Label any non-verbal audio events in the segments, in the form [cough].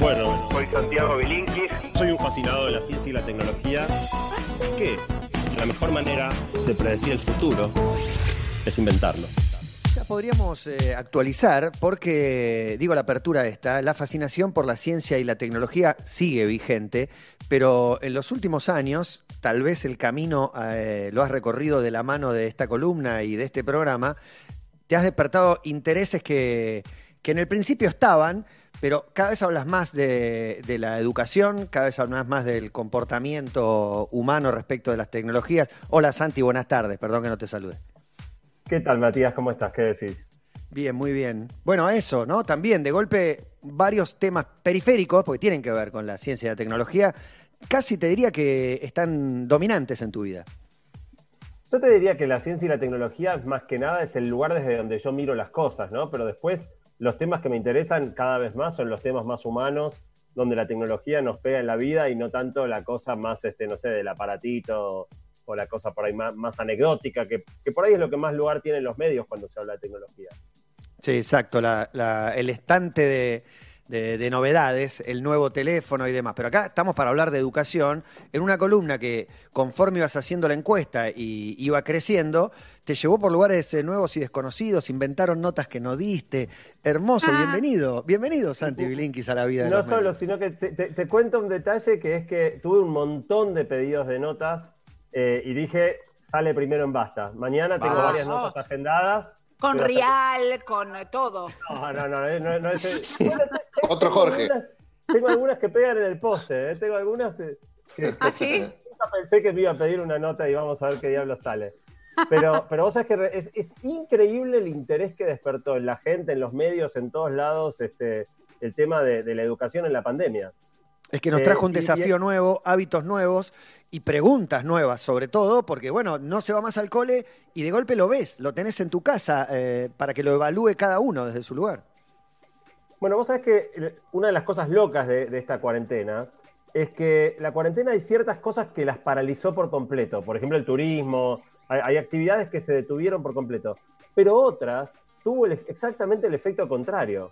Bueno, Soy Santiago Bilinkis. soy un fascinado de la ciencia y la tecnología. Que la mejor manera de predecir el futuro es inventarlo. Ya podríamos eh, actualizar porque, digo la apertura esta, la fascinación por la ciencia y la tecnología sigue vigente, pero en los últimos años, tal vez el camino eh, lo has recorrido de la mano de esta columna y de este programa, te has despertado intereses que, que en el principio estaban, pero cada vez hablas más de, de la educación, cada vez hablas más del comportamiento humano respecto de las tecnologías. Hola Santi, buenas tardes, perdón que no te salude. ¿Qué tal, Matías? ¿Cómo estás? ¿Qué decís? Bien, muy bien. Bueno, eso, ¿no? También, de golpe, varios temas periféricos, porque tienen que ver con la ciencia y la tecnología, casi te diría que están dominantes en tu vida. Yo te diría que la ciencia y la tecnología, más que nada, es el lugar desde donde yo miro las cosas, ¿no? Pero después, los temas que me interesan cada vez más son los temas más humanos, donde la tecnología nos pega en la vida y no tanto la cosa más, este, no sé, del aparatito o la cosa por ahí más, más anecdótica, que, que por ahí es lo que más lugar tienen los medios cuando se habla de tecnología. Sí, exacto, el estante de, de- de novedades, el nuevo teléfono y demás. Pero acá estamos para hablar de educación, en una columna que conforme ibas haciendo la encuesta y iba creciendo, te llevó por lugares eh, nuevos y desconocidos, inventaron notas que no diste. Hermoso, Ah. bienvenido, bienvenido Santi Bilinkis a la vida de No los solo, medios. sino que te, te- te cuento un detalle que es que tuve un montón de pedidos de notas eh, y dije, sale primero en basta. Mañana tengo Vamos. varias notas agendadas. Con Rial, con todo. No, no, no, eh, no, no es- Bueno, [laughs] tengo Otro Jorge. algunas- tengo algunas que pegan en el poste, eh, tengo algunas eh, que ¿Ah, sí? [laughs] nunca pensé que me iba a pedir una nota y vamos a ver qué diablo sale. Pero, [laughs] pero vos sabés que es, es increíble el interés que despertó en la gente, en los medios, en todos lados, este, el tema de, de la educación en la pandemia. Es que nos Eh, trajo un y- desafío nuevo, hábitos nuevos y preguntas nuevas, sobre todo, porque bueno, no se va más al cole y de golpe lo ves, lo tenés en tu casa eh, para que lo evalúe cada uno desde su lugar. Bueno, vos sabés que una de las cosas locas de, de esta cuarentena es que la cuarentena hay ciertas cosas que las paralizó por completo. Por ejemplo, el turismo, hay, hay actividades que se detuvieron por completo. Pero otras tuvo el- exactamente el efecto contrario.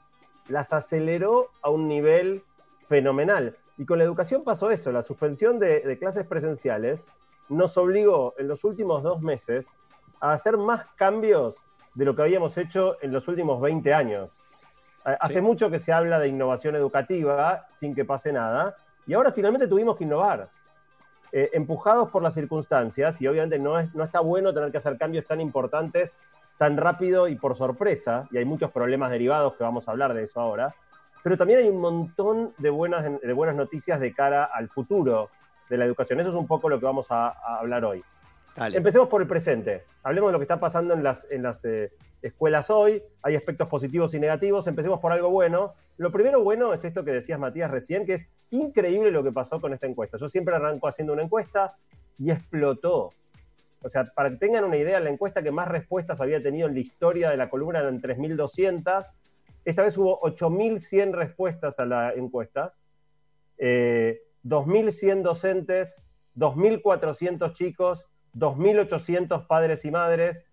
Las aceleró a un nivel fenomenal. Y con la educación pasó eso. La suspensión de, de clases presenciales nos obligó en los últimos dos meses a hacer más cambios de lo que habíamos hecho en los últimos 20 años. Hace Sí. mucho que se habla de innovación educativa sin que pase nada, y ahora finalmente tuvimos que innovar. Eh, empujados por las circunstancias, y obviamente no, es, no está bueno tener que hacer cambios tan importantes tan rápido y por sorpresa, y hay muchos problemas derivados que vamos a hablar de eso ahora, pero también hay un montón de buenas, de buenas noticias de cara al futuro de la educación. Eso es un poco lo que vamos a- a hablar hoy. Dale. Empecemos por el presente. Hablemos de lo que está pasando en las, en las eh, escuelas hoy. Hay aspectos positivos y negativos. Empecemos por algo bueno. Lo primero bueno es esto que decías, Matías, recién, que es increíble lo que pasó con esta encuesta. Yo siempre arranco haciendo una encuesta y explotó. O sea, para que tengan una idea, la encuesta que más respuestas había tenido en la historia de la columna eran 3.200. Esta vez hubo 8.100 respuestas a la encuesta. Eh, 2.100 docentes, 2.400 chicos, 2.800 padres y madres,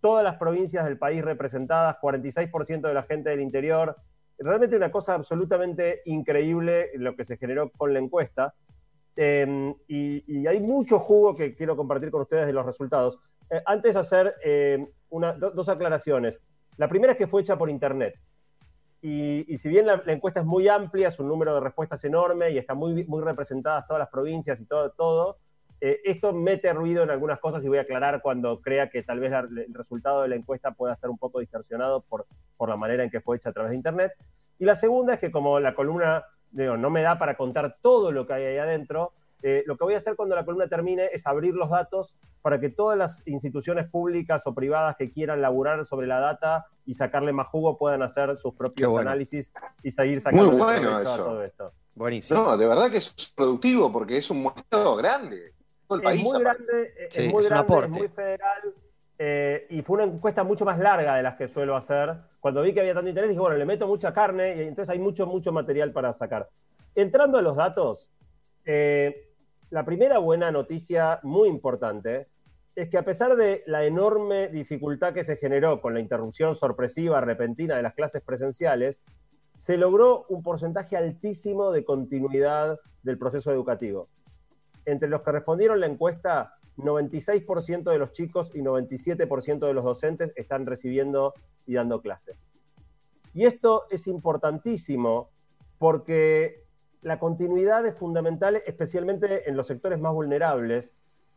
todas las provincias del país representadas, 46% de la gente del interior. Realmente una cosa absolutamente increíble lo que se generó con la encuesta. Eh, y, y hay mucho jugo que quiero compartir con ustedes de los resultados. Eh, antes hacer eh, una- do- dos aclaraciones. La primera es que fue hecha por Internet. Y, si bien la, encuesta es muy amplia, es un número de respuestas enorme y está muy, muy representadas todas las provincias y todo, todo eh, esto mete ruido en algunas cosas y voy a aclarar cuando crea que tal vez el resultado de la encuesta pueda estar un poco distorsionado por, por la manera en que fue hecha a través de Internet. Y la segunda es que como la columna no me da para contar todo lo que hay ahí adentro, eh, lo que voy a hacer cuando la columna termine es abrir los datos para que todas las instituciones públicas o privadas que quieran laburar sobre la data y sacarle más jugo puedan hacer sus propios bueno. análisis y seguir sacando Muy bueno eso. todo esto. Buenísimo. No, de verdad que es productivo porque es un muestreo grande. Todo el Es país muy grande, Sí, es muy es grande, es muy federal. eh, y fue una encuesta mucho más larga de las que suelo hacer. Cuando vi que había tanto interés, dije, bueno, le meto mucha carne y entonces hay mucho, mucho material para sacar. Entrando a los datos, eh, la primera buena noticia muy importante es que a pesar de la enorme dificultad que se generó con la interrupción sorpresiva, repentina de las clases presenciales, se logró un porcentaje altísimo de continuidad del proceso educativo. Entre los que respondieron la encuesta, 96% de los chicos y 97% de los docentes están recibiendo y dando clases. Y esto es importantísimo porque la continuidad es fundamental, especialmente en los sectores más vulnerables,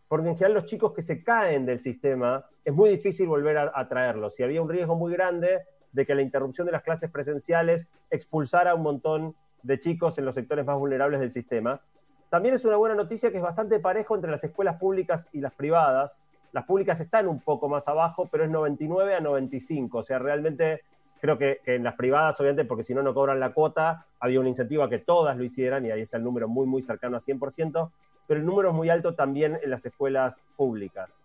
porque en general los chicos que se caen del sistema es muy difícil volver a, traerlos. Si había un riesgo muy grande de que la interrupción de las clases presenciales expulsara a un montón de chicos en los sectores más vulnerables del sistema. También es una buena noticia que es bastante parejo entre las escuelas públicas y las privadas. Las públicas están un poco más abajo, pero es 99 a 95. O sea, realmente creo que, en las privadas, obviamente, porque si no, no cobran la cuota, había un incentivo a que todas lo hicieran y ahí está el número muy, muy cercano a 100%, pero el número es muy alto también en las escuelas públicas.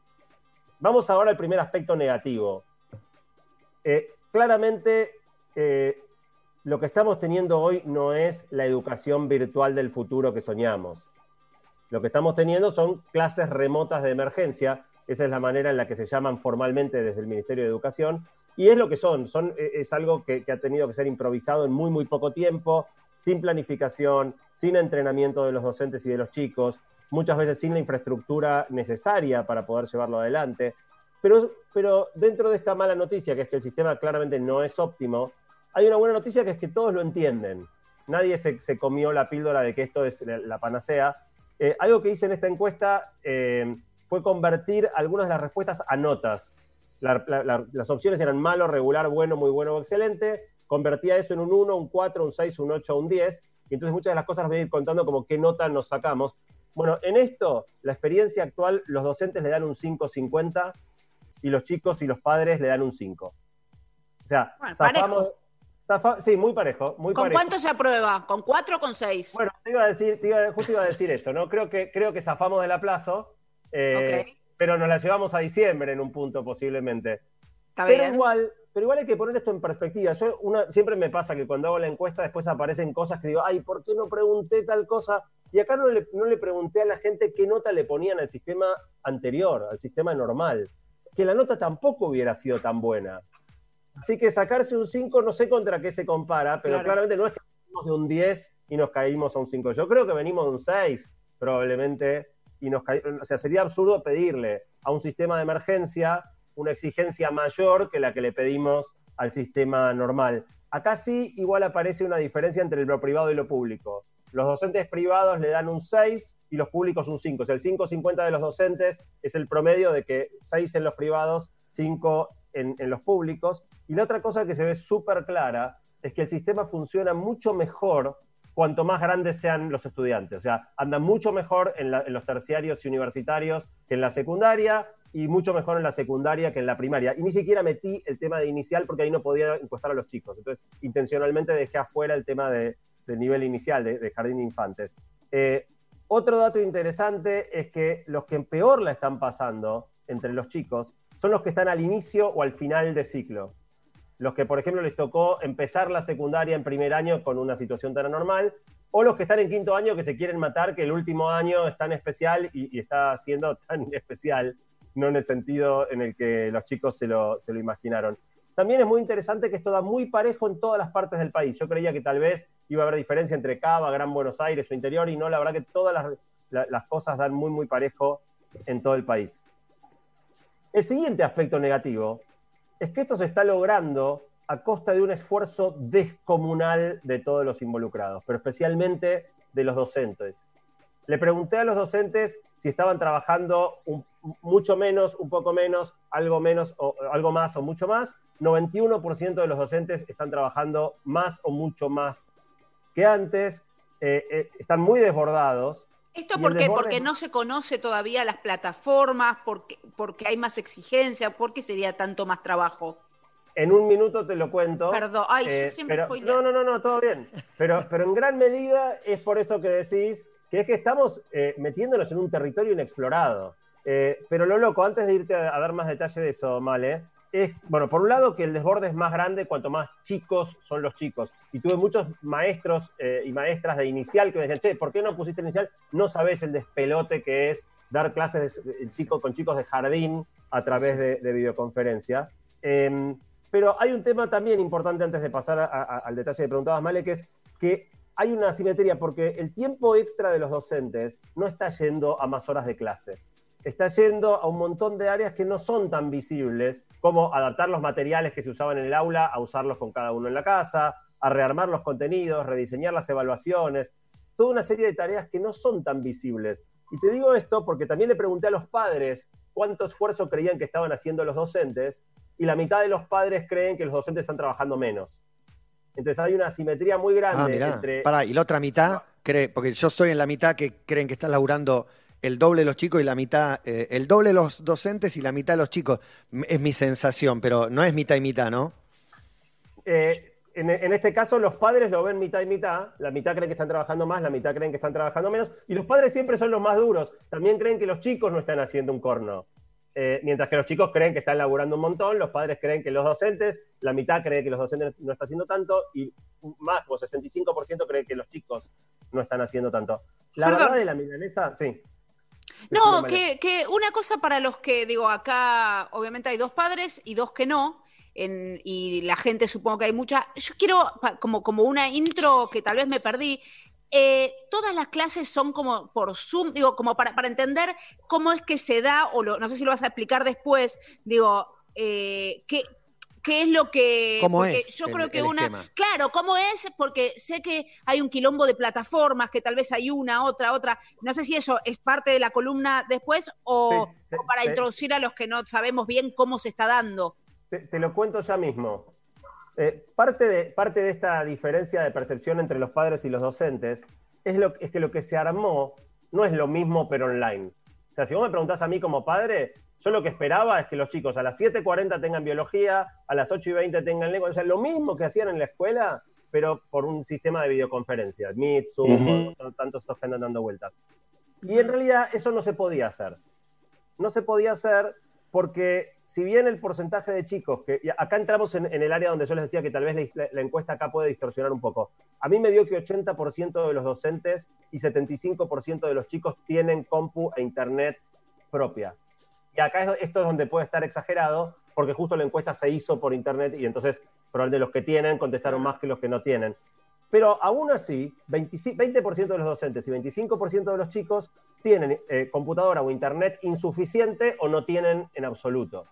Vamos ahora al primer aspecto negativo. Eh, claramente, eh, lo que estamos teniendo hoy no es la educación virtual del futuro que soñamos. Lo que estamos teniendo son clases remotas de emergencia, esa es la manera en la que se llaman formalmente desde el Ministerio de Educación, y es lo que son, son e, es algo que, que ha tenido que ser improvisado en muy, muy poco tiempo, sin planificación, sin entrenamiento de los docentes y de los chicos, muchas veces sin la infraestructura necesaria para poder llevarlo adelante. Pero, pero dentro de esta mala noticia, que es que el sistema claramente no es óptimo, hay una buena noticia que es que todos lo entienden. Nadie se, comió la píldora de que esto es la, panacea. Eh, algo que hice en esta encuesta eh, fue convertir algunas de las respuestas a notas. Las opciones eran malo, regular, bueno, muy bueno o excelente. Convertía eso en un 1, un 4, un 6, un 8, un 10. Y entonces muchas de las cosas las voy a ir contando como qué nota nos sacamos. Bueno, en esto, la experiencia actual, los docentes le dan un 5.50 y los chicos y los padres le dan un 5. O sea, bueno, sí, muy parejo. Muy ¿Con cuánto se aprueba? ¿Con cuatro o con seis? Bueno, te iba a decir, justo iba a decir eso, ¿no? Creo que, creo que zafamos del aplazo, eh, pero nos la llevamos a diciembre en un punto posiblemente. pero igual, pero igual hay que poner esto en perspectiva. Yo una, siempre me pasa que cuando hago la encuesta después aparecen cosas que digo, ay, ¿por qué no pregunté tal cosa? Y acá no le, no le pregunté a la gente qué nota le ponían al sistema anterior, al sistema normal. Que la nota tampoco hubiera sido tan buena. Así que sacarse un 5 no sé contra qué se compara, pero claramente no es que venimos de un 10 y nos caímos a un 5. Yo creo que venimos de un 6 probablemente y nos o sea, sería absurdo pedirle a un sistema de emergencia una exigencia mayor que la que le pedimos al sistema normal. Acá sí igual aparece una diferencia entre lo privado y lo público. Los docentes privados le dan un 6 y los públicos un 5. O sea, el 5,50 de los docentes es el promedio de que 6 en los privados, 5 en, los públicos. Y la otra cosa que se ve súper clara es que el sistema funciona mucho mejor cuanto más grandes sean los estudiantes. O sea, anda mucho mejor en, los terciarios y universitarios que en la secundaria y mucho mejor en la secundaria que en la primaria. Y ni siquiera metí el tema de inicial porque ahí no podía encuestar a los chicos. Entonces, intencionalmente dejé afuera el tema de, del nivel inicial, de, jardín de infantes. Eh, otro dato interesante es que los que peor la están pasando entre los chicos son los que están al inicio o al final de ciclo. Los que, por ejemplo, les tocó empezar la secundaria en primer año con una situación tan anormal, o los que están en quinto año que se quieren matar, que el último año es tan especial y, está siendo tan [laughs] especial, no en el sentido en el que los chicos se lo, se lo imaginaron. También es muy interesante que esto da muy parejo en todas las partes del país. Yo creía que tal vez iba a haber diferencia entre Cava, Gran Buenos Aires o interior, y no, la verdad que todas las, las cosas dan muy, muy parejo en todo el país. El siguiente aspecto negativo es que esto se está logrando a costa de un esfuerzo descomunal de todos los involucrados, pero especialmente de los docentes. Le pregunté a los docentes si estaban trabajando mucho menos, un poco menos, algo menos, o algo más o mucho más. 91% de los docentes están trabajando más o mucho más que antes. Eh, eh, están muy desbordados ¿Esto por qué? Porque no se conoce todavía las plataformas, porque, porque hay más exigencia, porque sería tanto más trabajo. En un minuto te lo cuento. Perdón, ay, eh, siempre No, no, no, no, todo bien. Pero, pero en gran medida es por eso que decís que es que estamos eh, metiéndonos en un territorio inexplorado. Eh, pero lo loco, antes de irte a, a, dar más detalle de eso, Male, es, bueno, por un lado que el desborde es más grande cuanto más chicos son los chicos. Y tuve muchos maestros eh, y maestras de inicial que me decían, che, ¿por qué no pusiste inicial? No sabes el despelote que es dar clases de, chico, con chicos de jardín a través de, videoconferencia. Em, Pero hay un tema también importante antes de pasar a- a- al detalle que preguntabas, Male, que es que hay una asimetría porque el tiempo extra de los docentes no está yendo a más horas de clase. Está yendo a un montón de áreas que no son tan visibles, como adaptar los materiales que se usaban en el aula a usarlos con cada uno en la casa, a rearmar los contenidos, rediseñar las evaluaciones, toda una serie de tareas que no son tan visibles. Y te digo esto porque también le pregunté a los padres cuánto esfuerzo creían que estaban haciendo los docentes, y la mitad de los padres creen que los docentes están trabajando menos. Entonces hay una asimetría muy grande Ah, mirá. entre... Pará, y la otra mitad cree, porque yo estoy en la mitad que creen que están laburando el doble de los chicos y la mitad, eh, el doble de los docentes y la mitad de los chicos. Es mi sensación, pero no es mitad y mitad, ¿no? Eh, en, en este caso, los padres lo ven mitad y mitad. La mitad creen que están trabajando más, la mitad creen que están trabajando menos. Y los padres siempre son los más duros. También creen que los chicos no están haciendo un corno. Eh, mientras que los chicos creen que están laburando un montón, los padres creen que los docentes, la mitad cree que los docentes no están haciendo tanto y más, o 65% cree que los chicos no están haciendo tanto. La Perdón. verdad de la milanesa, sí. No, que, que una cosa para los que, digo, acá obviamente hay dos padres y dos que no, en- y la gente supongo que hay mucha. Yo quiero, como, como una intro que tal vez me perdí, eh, todas las clases son como por Zoom, digo, como para, para entender cómo es que se da, o lo, no sé si lo vas a explicar después, digo, eh, qué, qué es lo que... ¿Cómo es Yo el- creo que una... esquema? Claro, ¿cómo es? Porque sé que hay un quilombo de plataformas, que tal vez hay una, otra, otra. No sé si eso es parte de la columna después o, Sí, te- o para te- introducir a los que no sabemos bien cómo se está dando. Te, te lo cuento ya mismo. Eh, parte, de, parte de esta diferencia de percepción entre los padres y los docentes es, lo, es que lo que se armó no es lo mismo, pero online. O sea, si vos me preguntás a mí como padre, yo lo que esperaba es que los chicos a las 7.40 tengan biología, a las 8.20 tengan lengua, o sea, lo mismo que hacían en la escuela, pero por un sistema de videoconferencias, Meet, Zoom, Ujú. o tantos estos que andan dando vueltas. Y en realidad eso no se podía hacer. No se podía hacer porque si bien el porcentaje de chicos, que acá entramos en, en el área donde yo les decía que tal vez la, la encuesta acá puede distorsionar un poco, a mí me dio que 80% de los docentes y 75% de los chicos tienen compu e internet propia. Y acá es- esto es donde puede estar exagerado, porque justo la encuesta se hizo por internet y entonces probablemente los que tienen contestaron más que los que no tienen. Pero aún así, 25 20% de los docentes y 25% de los chicos tienen eh, computadora o internet insuficiente o no tienen en absoluto.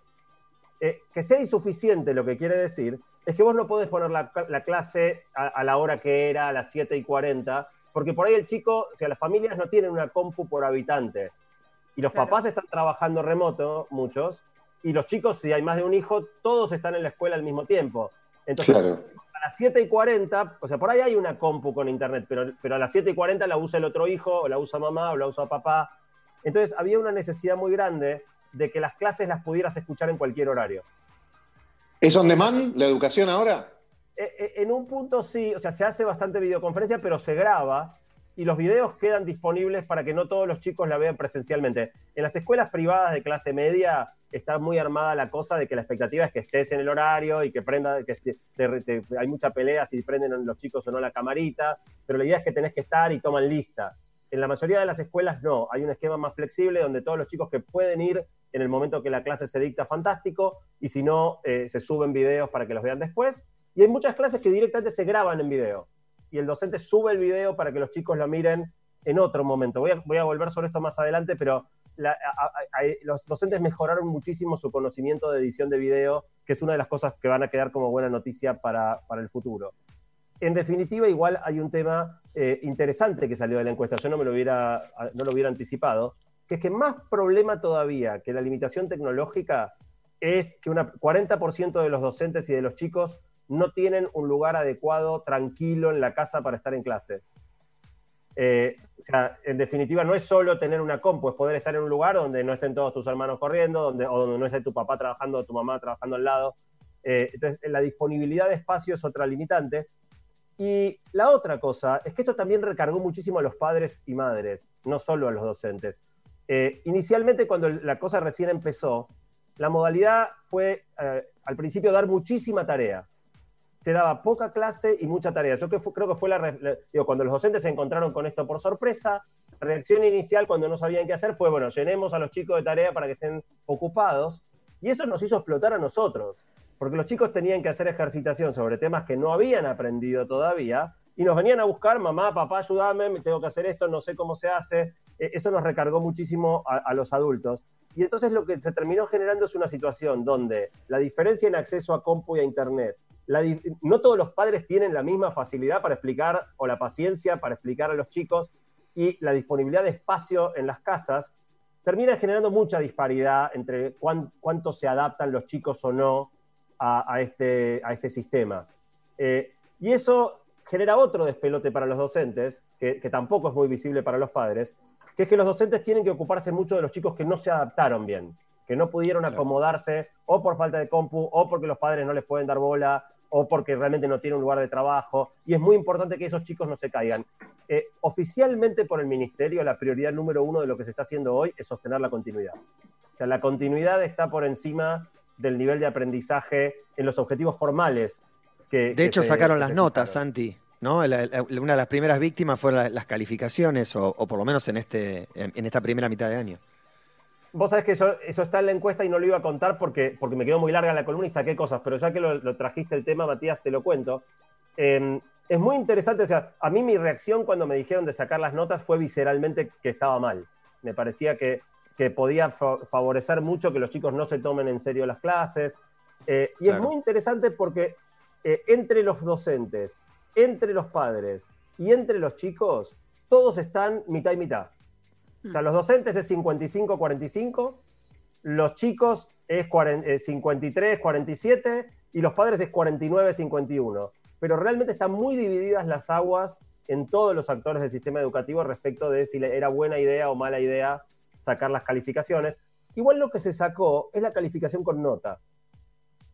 Eh, que sea insuficiente lo que quiere decir es que vos no podés poner la, la clase a, a la hora que era, a las 7 y 40, porque por ahí el chico, o sea, las familias no tienen una compu por habitante. Y los Claro. papás están trabajando remoto, muchos, y los chicos, si hay más de un hijo, todos están en la escuela al mismo tiempo. Entonces, Claro. a las 7 y 40, o sea, por ahí hay una compu con internet, pero, pero a las 7 y 40 la usa el otro hijo, o la usa mamá, o la usa papá. Entonces había una necesidad muy grande de que las clases las pudieras escuchar en cualquier horario. ¿Es on demand la educación ahora? Eh, eh, En un punto sí, o sea, se hace bastante videoconferencia, pero se graba y los videos quedan disponibles para que no todos los chicos la vean presencialmente. En las escuelas privadas de clase media está muy armada la cosa de que la expectativa es que estés en el horario y que prenda, que te- te- hay mucha pelea si prenden los chicos o no la camarita, pero la idea es que tenés que estar y toman lista. En la mayoría de las escuelas no, hay un esquema más flexible donde todos los chicos que pueden ir en el momento que la clase se dicta, fantástico, y si no, eh, se suben videos para que los vean después. Y hay muchas clases que directamente se graban en video y el docente sube el video para que los chicos lo miren en otro momento. Voy a, volver sobre esto más adelante, pero la- a- a- los docentes mejoraron muchísimo su conocimiento de edición de video, que es una de las cosas que van a quedar como buena noticia para, para el futuro. En definitiva, igual hay un tema eh, interesante que salió de la encuesta, yo no, me lo hubiera, no lo hubiera anticipado, que es que más problema todavía que la limitación tecnológica es que una 40% de los docentes y de los chicos no tienen un lugar adecuado, tranquilo en la casa para estar en clase. Eh, o sea, en definitiva, no es solo tener una compu, es poder estar en un lugar donde no estén todos tus hermanos corriendo, donde, o donde no esté tu papá trabajando o tu mamá trabajando al lado. Eh, entonces, la disponibilidad de espacio es otra limitante. Y la otra cosa es que esto también recargó muchísimo a los padres y madres, no solo a los docentes. Eh, inicialmente, cuando la cosa recién empezó, la modalidad fue al principio dar muchísima tarea. Se daba poca clase y mucha tarea. Yo creo que fue la, la- cuando los docentes se encontraron con esto por sorpresa, reacción inicial cuando no sabían qué hacer fue, bueno, llenemos a los chicos de tarea para que estén ocupados. Y eso nos hizo explotar a nosotros. porque los chicos tenían que hacer ejercitación sobre temas que no habían aprendido todavía y nos venían a buscar, mamá, papá, ayúdame, me tengo que hacer esto, no sé cómo se hace. Eh, Eso nos recargó muchísimo a, a los adultos. Y entonces lo que se terminó generando es una situación donde la diferencia en acceso a compu y a internet, la no todos los padres tienen la misma facilidad para explicar o la paciencia para explicar a los chicos y la disponibilidad de espacio en las casas termina generando mucha disparidad entre cuán- cuánto se adaptan los chicos o no a, a este, a este sistema. Eh, y eso genera otro despelote para los docentes, que, que tampoco es muy visible para los padres, que es que los docentes tienen que ocuparse mucho de los chicos que no se adaptaron bien, que no pudieron acomodarse o por falta de compu, o porque los padres no les pueden dar bola, o porque realmente no tienen un lugar de trabajo. Y es muy importante que esos chicos no se caigan. Eh, oficialmente por el ministerio, la prioridad número uno de lo que se está haciendo hoy es sostener la continuidad. O sea, la continuidad está por encima del nivel de aprendizaje en los objetivos formales. Que, De que hecho, se- sacaron las notas, fijaron. Santi. ¿no? La- la- una de las primeras víctimas fueron la- las calificaciones, o, o por lo menos en, este, en, en esta primera mitad de año. Vos sabés que eso, eso está en la encuesta y no lo iba a contar porque, porque me quedó muy larga la columna y saqué cosas, pero ya que lo, lo trajiste el tema, Matías, te lo cuento. Eh, es muy interesante, o sea, a mí mi reacción cuando me dijeron de sacar las notas fue visceralmente que estaba mal. Me parecía que, que podía fa- favorecer mucho que los chicos no se tomen en serio las clases. Eh, y Claro. es muy interesante porque eh, entre los docentes, entre los padres y entre los chicos, todos están mitad y mitad. O sea, los docentes es 55-45, los chicos es 53-47 y los padres es 49-51. Pero realmente están muy divididas las aguas en todos los actores del sistema educativo respecto de si era buena idea o mala idea sacar las calificaciones. Igual lo que se sacó es la calificación con nota.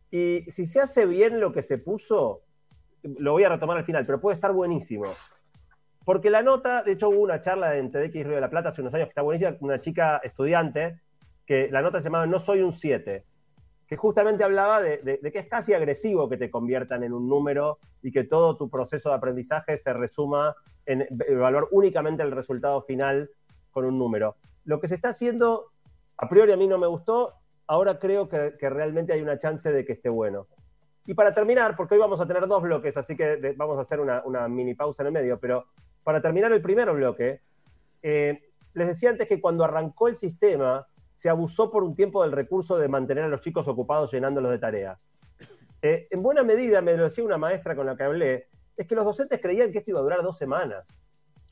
Y si se hace bien lo que se puso, lo voy a retomar al final, pero puede estar buenísimo. Porque la nota, de hecho hubo una charla en TDX Río de la Plata hace unos años que está buenísima, una chica estudiante, que la nota se llamaba No soy un 7, que justamente hablaba de, que es casi agresivo que te conviertan en un número y que todo tu proceso de aprendizaje se resuma en evaluar únicamente el resultado final con un número. Lo que se está haciendo, a priori a mí no me gustó, ahora creo que, realmente hay una chance de que esté bueno. Y para terminar, porque hoy vamos a tener dos bloques, así que vamos a hacer una, una mini pausa en el medio, pero para terminar el primer bloque, eh, les decía antes que cuando arrancó el sistema, se abusó por un tiempo del recurso de mantener a los chicos ocupados llenándolos de tareas. Eh, en buena medida, me lo decía una maestra con la que hablé, es que los docentes creían que esto iba a durar dos semanas.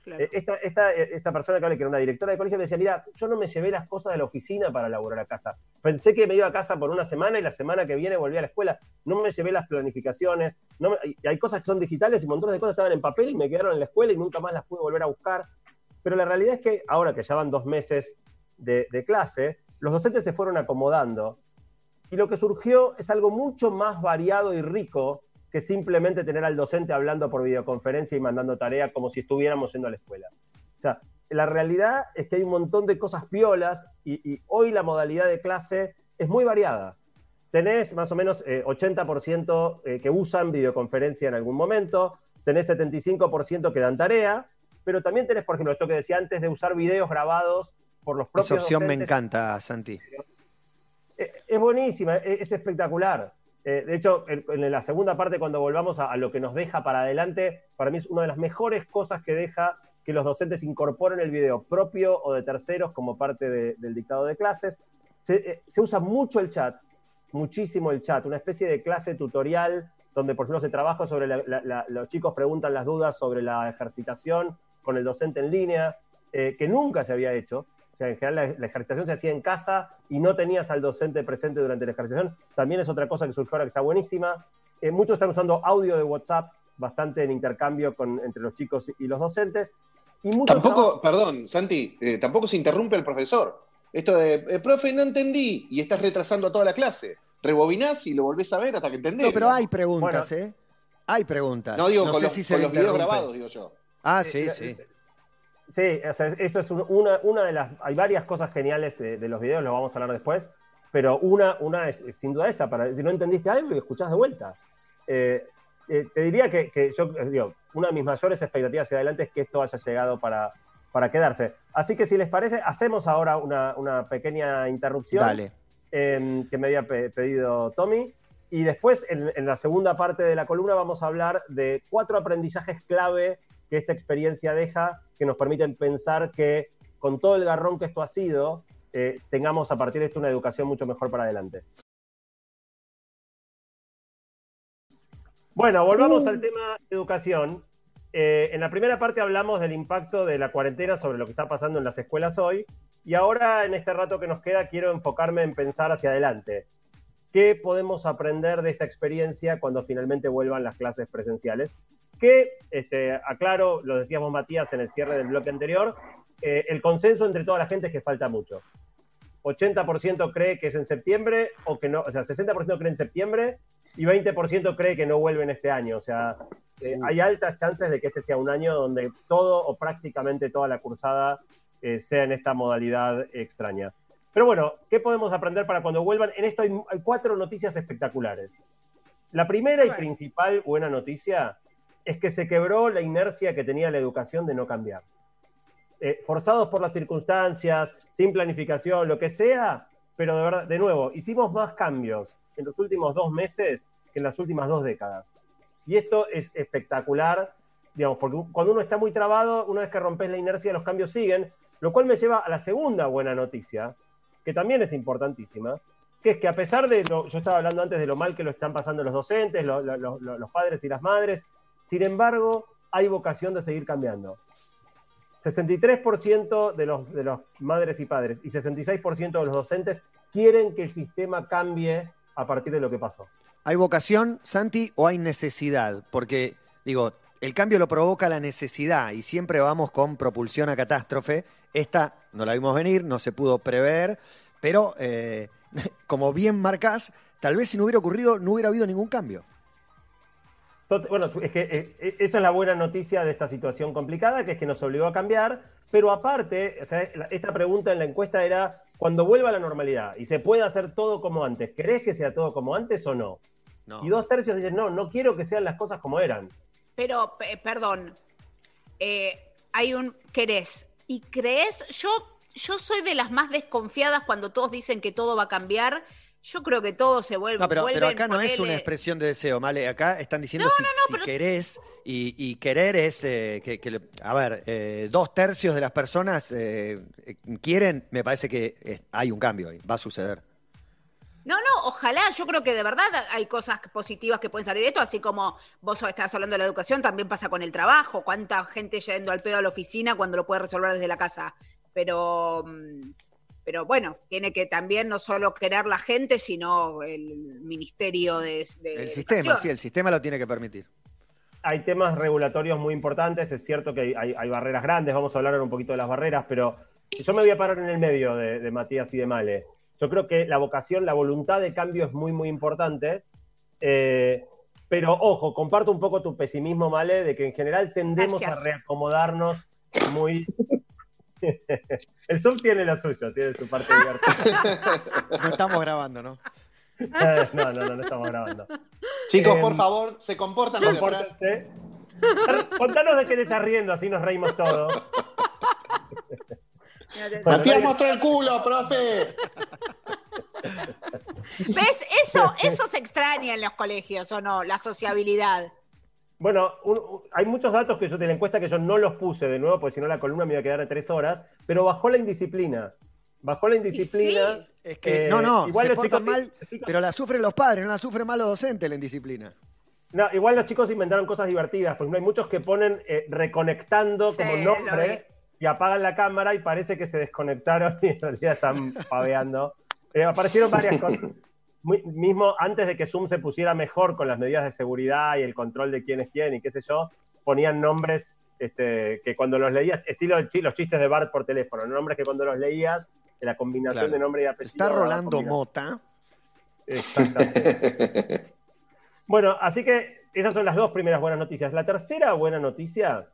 Eh, Esta, esta, esta persona que hablé, que era una directora de colegio, me decía, mira, yo no me llevé las cosas de la oficina para laburar a casa. Pensé que me iba a casa por una semana y la semana que viene volví a la escuela. No me llevé las planificaciones. No y hay cosas que son digitales y montones de cosas estaban en papel y me quedaron en la escuela y nunca más las pude volver a buscar. Pero la realidad es que ahora que ya van dos meses de, de clase, los docentes se fueron acomodando y lo que surgió es algo mucho más variado y rico que simplemente tener al docente hablando por videoconferencia y mandando tarea como si estuviéramos yendo a la escuela. O sea, la realidad es que hay un montón de cosas piolas y, y hoy la modalidad de clase es muy variada. Tenés más o menos eh, 80% eh, que usan videoconferencia en algún momento, tenés 75% que dan tarea, pero también tenés, por ejemplo, esto que decía antes de usar videos grabados por los propios Esa opción me encanta, Santi. Eh, Es buenísima, es, es espectacular. Eh, de hecho, en, la segunda parte, cuando volvamos a, lo que nos deja para adelante, para mí es una de las mejores cosas que deja que los docentes incorporen el video propio o de terceros como parte de- del dictado de clases. Se, eh, se usa mucho el chat, muchísimo el chat, una especie de clase tutorial donde, por ejemplo, se trabaja sobre los chicos preguntan las dudas sobre la ejercitación con el docente en línea, eh, que nunca se había hecho. O sea, en general la, la ejercitación se hacía en casa y no tenías al docente presente durante la ejercitación. También es otra cosa que surgió ahora que está buenísima. Eh, muchos están usando audio de WhatsApp, bastante en intercambio con, entre los chicos y los docentes. Y mucho Tampoco, perdón, Santi, eh, tampoco se interrumpe el profesor. Esto de, eh, profe, no entendí, y estás retrasando a toda la clase. Rebobinás y lo volvés a ver hasta que entendés. No, pero ¿no? hay preguntas, ¿eh? Hay preguntas. No digo con, sé los, si se con le los videos grabados, digo yo. Ah, Eh, sí, la- sí. Sí, o sea, eso es un- una, una de las. Hay varias cosas geniales de, de los videos, lo vamos a hablar después, pero una, una es, es sin duda esa, para si no entendiste algo, escuchás de vuelta. Eh, eh, te diría que, que yo, eh, digo, una de mis mayores expectativas hacia adelante es que esto haya llegado para, para quedarse. Así que si les parece, hacemos ahora una, una pequeña interrupción Dale. eh, que me había pe- pedido Tommy. y después, en, en la segunda parte de la columna, vamos a hablar de cuatro aprendizajes clave que esta experiencia deja, que nos permiten pensar que con todo el garrón que esto ha sido, eh, tengamos a partir de esto una educación mucho mejor para adelante. Bueno, volvamos al tema de educación. Eh, en la primera parte hablamos del impacto de la cuarentena sobre lo que está pasando en las escuelas hoy y ahora en este rato que nos queda quiero enfocarme en pensar hacia adelante. ¿Qué podemos aprender de esta experiencia cuando finalmente vuelvan las clases presenciales? Que, este, aclaro, lo decíamos Matías en el cierre del bloque anterior, eh, el consenso entre toda la gente es que falta mucho. 80% cree que es en septiembre, o que no, o sea, 60% cree en septiembre y 20% cree que no vuelven este año. O sea, eh, hay altas chances de que este sea un año donde todo o prácticamente toda la cursada eh, sea en esta modalidad extraña. Pero bueno, ¿qué podemos aprender para cuando vuelvan? En esto hay, hay cuatro noticias espectaculares. La primera y principal buena noticia es que se quebró la inercia que tenía la educación de no cambiar. Eh, forzados por las circunstancias, sin planificación, lo que sea, pero de verdad, de nuevo, hicimos más cambios en los últimos dos meses que en las últimas dos décadas. Y esto es espectacular, digamos, porque cuando uno está muy trabado, una vez que rompes la inercia, los cambios siguen, lo cual me lleva a la segunda buena noticia, que también es importantísima, que es que a pesar de lo, yo estaba hablando antes de lo mal que lo están pasando los docentes, lo, lo, lo, los padres y las madres, sin embargo, hay vocación de seguir cambiando. 63% de los, de los madres y padres y 66% de los docentes quieren que el sistema cambie a partir de lo que pasó. ¿Hay vocación, Santi, o hay necesidad? Porque, digo, el cambio lo provoca la necesidad y siempre vamos con propulsión a catástrofe. Esta no la vimos venir, no se pudo prever, pero eh, [laughs] como bien marcás, tal vez si no hubiera ocurrido no hubiera habido ningún cambio. Bueno, es que eh, esa es la buena noticia de esta situación complicada, que es que nos obligó a cambiar, pero aparte, o sea, esta pregunta en la encuesta era, cuando vuelva a la normalidad y se puede hacer todo como antes, ¿querés que sea todo como antes o no? no. Y dos tercios dicen, no, no quiero que sean las cosas como eran. Pero, perdón, eh, hay un querés y crees, yo, yo soy de las más desconfiadas cuando todos dicen que todo va a cambiar yo creo que todo se vuelve. No, pero, pero acá no es una expresión de deseo, ¿vale? Acá están diciendo no, si, no, no, si pero... querés, y, y, querer es eh, que, que, a ver, eh, dos tercios de las personas eh, quieren, me parece que hay un cambio ahí, va a suceder. No, no, ojalá, yo creo que de verdad hay cosas positivas que pueden salir de esto, así como vos estabas hablando de la educación, también pasa con el trabajo, cuánta gente yendo al pedo a la oficina cuando lo puede resolver desde la casa. Pero mm, pero bueno, tiene que también no solo querer la gente, sino el Ministerio de... de el sistema, sí, el sistema lo tiene que permitir. Hay temas regulatorios muy importantes, es cierto que hay, hay, barreras grandes, vamos a hablar un poquito de las barreras, pero yo me voy a parar en el medio de, de Matías y de Male. Yo creo que la vocación, la voluntad de cambio es muy, muy importante. Eh, pero ojo, comparto un poco tu pesimismo, Male, de que en general tendemos Gracias. a reacomodarnos muy [laughs] El Zoom tiene lo suyo, tiene su parte divertida. [laughs] No estamos grabando, ¿no? [laughs] No, no, no, no estamos grabando. Chicos, eh, por favor, se comportan. Compórtense. Contanos de qué te estás riendo, así nos reímos todos. Matías mostró el culo, profe. ¿Ves? Eso, eso se extraña en los colegios, ¿o no? La sociabilidad. Bueno, un, hay muchos datos que yo de la encuesta que yo no los puse de nuevo, porque si no la columna me iba a quedar de tres horas, pero bajó la indisciplina. Bajó la indisciplina. Sí. Es que, eh, no, no, igual se los chicos mal, pero la sufren los padres, no la sufren mal los docentes la indisciplina. No, igual los chicos inventaron cosas divertidas, porque hay muchos que ponen eh, reconectando sí, como nombre y apagan la cámara y parece que se desconectaron [laughs] y en realidad están [laughs] paveando. Eh, aparecieron varias cosas mismo antes de que Zoom se pusiera mejor con las medidas de seguridad y el control de quién es quién y qué sé yo, ponían nombres este, que cuando los leías, estilo los chistes de Bart por teléfono, nombres que cuando los leías, la combinación claro. de nombre y apellido. Está Rolando Mota. Exactamente. [laughs] bueno, así que esas son las dos primeras buenas noticias. La tercera buena noticia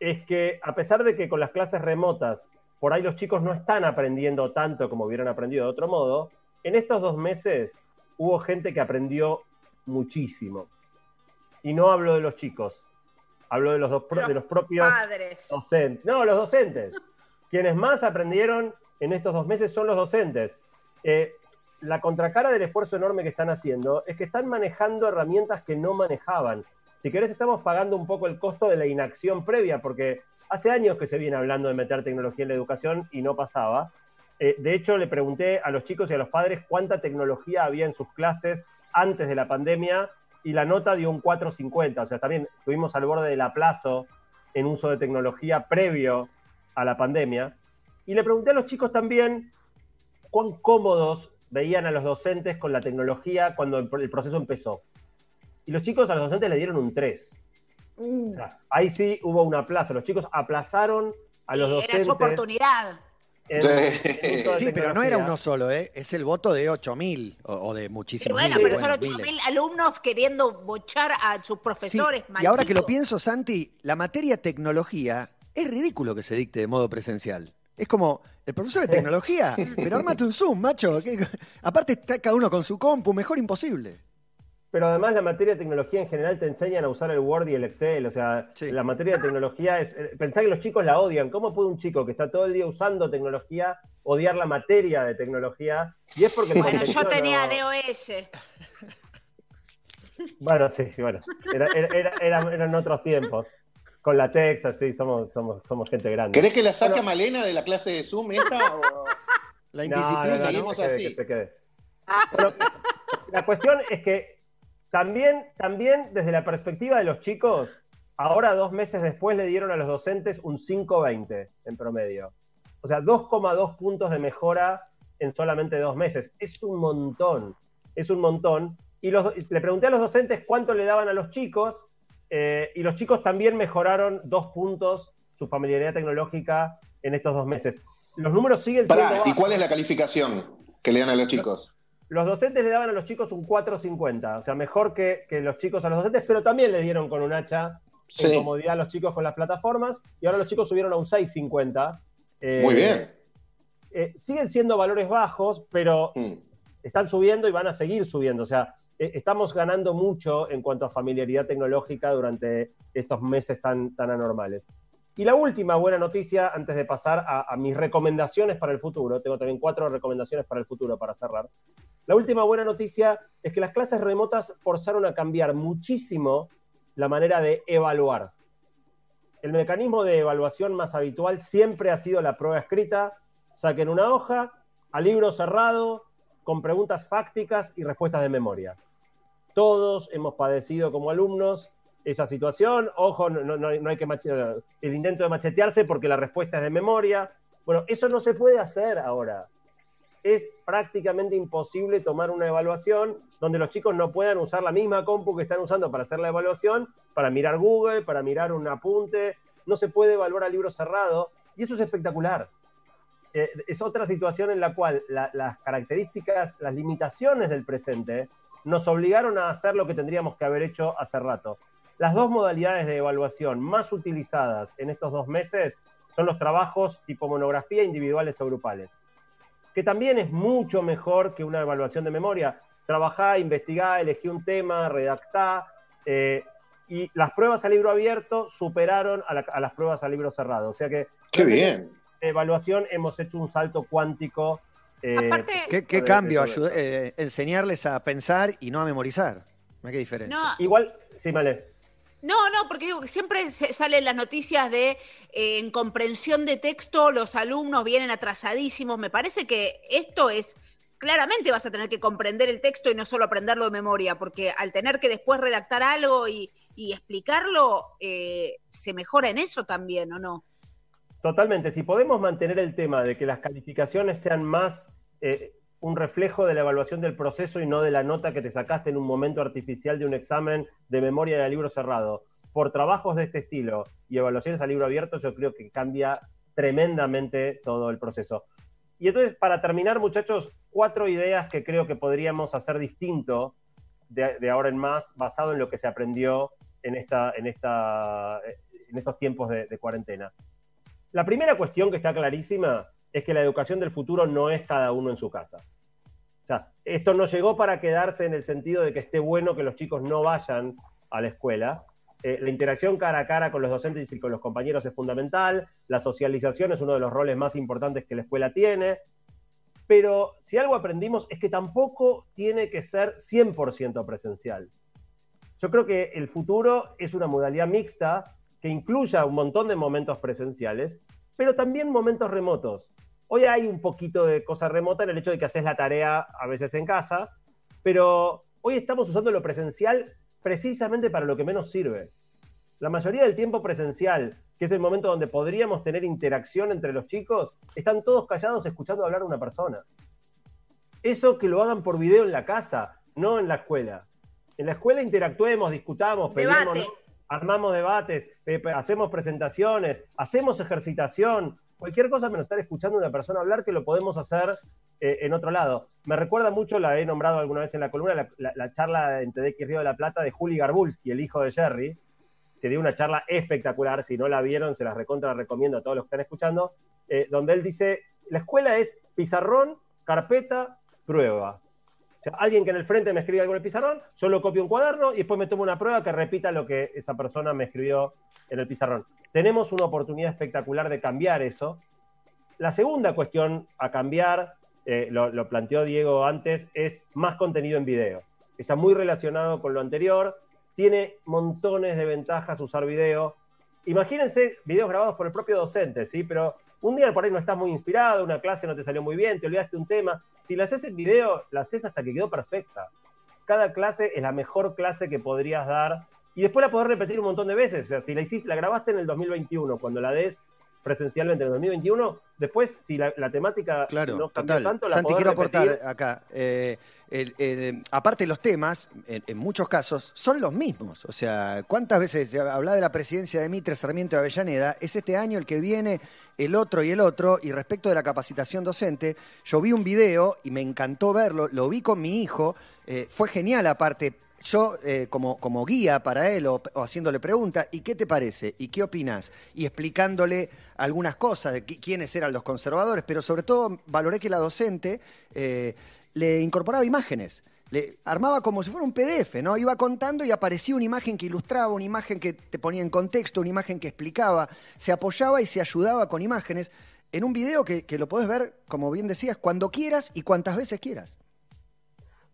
es que a pesar de que con las clases remotas por ahí los chicos no están aprendiendo tanto como hubieran aprendido de otro modo, en estos dos meses hubo gente que aprendió muchísimo. Y no hablo de los chicos, hablo de los, dos, los de los propios padres. docentes. No, los docentes. Quienes más aprendieron en estos dos meses son los docentes. Eh, la contracara del esfuerzo enorme que están haciendo es que están manejando herramientas que no manejaban. Si querés, estamos pagando un poco el costo de la inacción previa, porque hace años que se viene hablando de meter tecnología en la educación y no pasaba. Eh, de hecho, le pregunté a los chicos y a los padres cuánta tecnología había en sus clases antes de la pandemia y la nota dio un 4.50. O sea, también estuvimos al borde del aplazo en uso de tecnología previo a la pandemia. Y le pregunté a los chicos también cuán cómodos veían a los docentes con la tecnología cuando el proceso empezó. Y los chicos a los docentes le dieron un 3. O sea, ahí sí hubo un aplazo. Los chicos aplazaron a los Era docentes. su oportunidad. Sí. pero no era uno solo, ¿eh? Es el voto de 8.000 o, o de Sí, muchísimos bueno, mil, pero son bueno, 8.000 miles. alumnos queriendo bochar a sus Sí, profesores. y ahora que lo pienso, Santi, la materia tecnología es ridículo que se dicte de modo presencial. Es como el profesor de tecnología, pero armate un Zoom, macho. ¿qué- Aparte está cada uno con su compu, mejor imposible. Pero además la materia de tecnología en general te enseñan a usar el Word y el Excel. O sea, Sí. la materia de tecnología es... eh, Pensá que los chicos la odian. ¿Cómo puede un chico que está todo el día usando tecnología odiar la materia de tecnología? Y es porque... Bueno, yo tenía no- DOS. Bueno, sí, bueno. Era- era- era- era- eran otros tiempos. Con la Texas, sí, somos, somos, somos gente grande. ¿Querés que la saque a Malena de la clase de Zoom esta? o- La No, indisciplina. no, no, seguimos que se quede, así. que se quede. Bueno, la cuestión es que también, también desde la perspectiva de los chicos, ahora dos meses después le dieron a los docentes un 5.20 en promedio. O sea, 2,2 puntos de mejora en solamente dos meses. Es un montón, es un montón. Y los- le pregunté a los docentes cuánto le daban a los chicos, eh, y los chicos también mejoraron dos puntos su familiaridad tecnológica en estos dos meses. Los números siguen siendo Pará, ¿y cuál es la calificación que le dan a los chicos? Los docentes le daban a los chicos un 4.50, o sea, mejor que, que los chicos a los docentes, pero también le dieron con un hacha en Sí, comodidad a los chicos con las plataformas, y ahora los chicos subieron a un 6.50. Eh, muy bien. eh, siguen siendo valores bajos, pero Mm. están subiendo y van a seguir subiendo. O sea, eh, estamos ganando mucho en cuanto a familiaridad tecnológica durante estos meses tan, tan anormales. Y la última buena noticia, antes de pasar a, mis recomendaciones para el futuro, tengo también cuatro recomendaciones para el futuro para cerrar. La última buena noticia es que las clases remotas forzaron a cambiar muchísimo la manera de evaluar. El mecanismo de evaluación más habitual siempre ha sido la prueba escrita. Saquen una hoja, a libro cerrado, con preguntas fácticas y respuestas de memoria. Todos hemos padecido como alumnos esa situación. Ojo, no, no- no hay que el intento de machetearse porque la respuesta es de memoria. Bueno, eso no se puede hacer ahora. Es prácticamente imposible tomar una evaluación donde los chicos no puedan usar la misma compu que están usando para hacer la evaluación, para mirar Google, para mirar un apunte. No se puede evaluar a libro cerrado y eso es espectacular. Eh, es otra situación en la cual la- las características, las limitaciones del presente nos obligaron a hacer lo que tendríamos que haber hecho hace rato. Las dos modalidades de evaluación más utilizadas en estos dos meses son los trabajos tipo monografía individuales o grupales, que también es mucho mejor que una evaluación de memoria. Trabajá, investigá, elegí un tema, redactá, eh, y las pruebas a libro abierto superaron a, la- a las pruebas a libro cerrado. O sea que Qué bien. evaluación hemos hecho un salto cuántico. eh, Aparte, ¿Qué, cambio? Ayuda- eh, enseñarles a pensar y no a memorizar. Qué diferencia. no, Igual, sí, vale. No, no, porque siempre salen las noticias de eh, en comprensión de texto los alumnos vienen atrasadísimos. Me parece que esto es claramente vas a tener que comprender el texto y no solo aprenderlo de memoria, porque al tener que después redactar algo y, y explicarlo, eh, se mejora en eso también, ¿o no? Totalmente. Si podemos mantener el tema de que las calificaciones sean más eh, un reflejo de la evaluación del proceso y no de la nota que te sacaste en un momento artificial de un examen de memoria de libro cerrado, por trabajos de este estilo y evaluaciones a libro abierto, yo creo que cambia tremendamente todo el proceso. Y entonces, para terminar, muchachos, cuatro ideas que creo que podríamos hacer distinto de, ahora en más, basado en lo que se aprendió en, esta, en, esta, en estos tiempos de cuarentena. La primera cuestión que está clarísima es que la educación del futuro no es cada uno en su casa. O sea, esto no llegó para quedarse en el sentido de que esté bueno que los chicos no vayan a la escuela. Eh, la interacción cara a cara con los docentes y con los compañeros es fundamental. La socialización es uno de los roles más importantes que la escuela tiene. Pero si algo aprendimos es que tampoco tiene que ser 100% presencial. Yo creo que el futuro es una modalidad mixta que incluya un montón de momentos presenciales, pero también momentos remotos. Hoy hay un poquito de cosa remota en el hecho de que haces la tarea a veces en casa, pero hoy estamos usando lo presencial precisamente para lo que menos sirve. La mayoría del tiempo presencial, que es el momento donde podríamos tener interacción entre los chicos, están todos callados escuchando hablar a una persona. Eso que lo hagan por video en la casa, no en la escuela. En la escuela interactuemos, discutamos, Debate. armamos debates, eh, hacemos presentaciones, hacemos ejercitación, cualquier cosa menos estar escuchando a una persona hablar que lo podemos hacer eh, en otro lado. Me recuerda mucho, la he nombrado alguna vez en la columna, la, la- la charla en TDX Río de la Plata de Juli Garbulski, el hijo de Jerry, que dio una charla espectacular, si no la vieron, se las recontra recomiendo a todos los que están escuchando, eh, donde él dice, la escuela es pizarrón, carpeta, prueba. O sea, alguien que en el frente me escribe algo en el pizarrón, yo lo copio en un cuaderno y después me tomo una prueba que repita lo que esa persona me escribió en el pizarrón. Tenemos una oportunidad espectacular de cambiar eso. La segunda cuestión a cambiar, eh, lo, planteó Diego antes, es más contenido en video. Está muy relacionado con lo anterior, tiene montones de ventajas usar video. Imagínense videos grabados por el propio docente, ¿sí? Pero un día por ahí no estás muy inspirado, una clase no te salió muy bien, te olvidaste un tema. Si la haces en video, la haces hasta que quedó perfecta. Cada clase es la mejor clase que podrías dar y después la podés repetir un montón de veces. O sea, si la, hiciste, la grabaste en el 2021, cuando la des presencialmente en el 2021, después, si la, la temática Claro, no cambió total. tanto, la Santi, quiero repetir. aportar acá. eh, el- el- aparte los temas, en, en muchos casos, son los mismos. O sea, ¿cuántas veces ya habla de la presidencia de Mitre, Sarmiento y Avellaneda? Es este año el que viene, el otro y el otro. Y respecto de la capacitación docente, yo vi un video y me encantó verlo, lo vi con mi hijo, eh, fue genial aparte. Yo, eh, como, como guía para él o, haciéndole preguntas, ¿y qué te parece? ¿Y qué opinas? Y explicándole algunas cosas de qui- quiénes eran los conservadores, pero sobre todo valoré que la docente eh, le incorporaba imágenes. Le armaba como si fuera un PDF, ¿no? Iba contando y aparecía una imagen que ilustraba, una imagen que te ponía en contexto, una imagen que explicaba. Se apoyaba y se ayudaba con imágenes en un video que, que lo podés ver, como bien decías, cuando quieras y cuantas veces quieras.